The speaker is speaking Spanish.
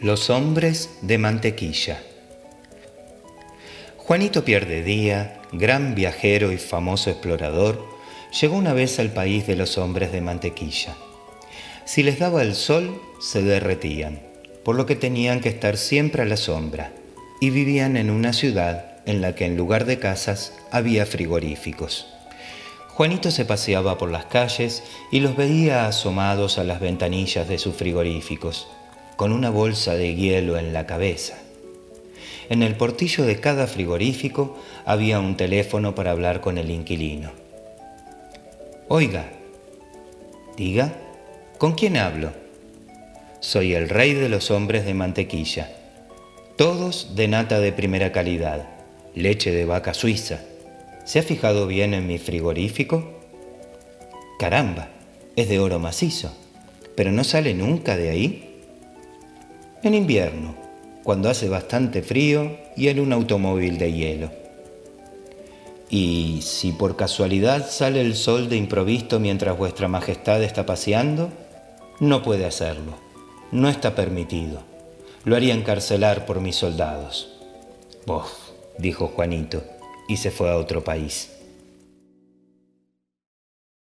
Los hombres de mantequilla. Juanito Pierde Día, gran viajero y famoso explorador, llegó una vez al país de los hombres de mantequilla. Si les daba el sol, se derretían, por lo que tenían que estar siempre a la sombra, y vivían en una ciudad en la que en lugar de casas había frigoríficos. Juanito se paseaba por las calles y los veía asomados a las ventanillas de sus frigoríficos, con una bolsa de hielo en la cabeza. En el portillo de cada frigorífico había un teléfono para hablar con el inquilino. Oiga, diga, ¿con quién hablo? Soy el rey de los hombres de mantequilla, todos de nata de primera calidad, leche de vaca suiza ¿Se ha fijado bien en mi frigorífico? Caramba, es de oro macizo, pero no sale nunca de ahí. En invierno, cuando hace bastante frío y en un automóvil de hielo. Y si por casualidad sale el sol de improviso mientras vuestra majestad está paseando, no puede hacerlo. No está permitido. Lo haría encarcelar por mis soldados. Bof, dijo Juanito y se fue a otro país.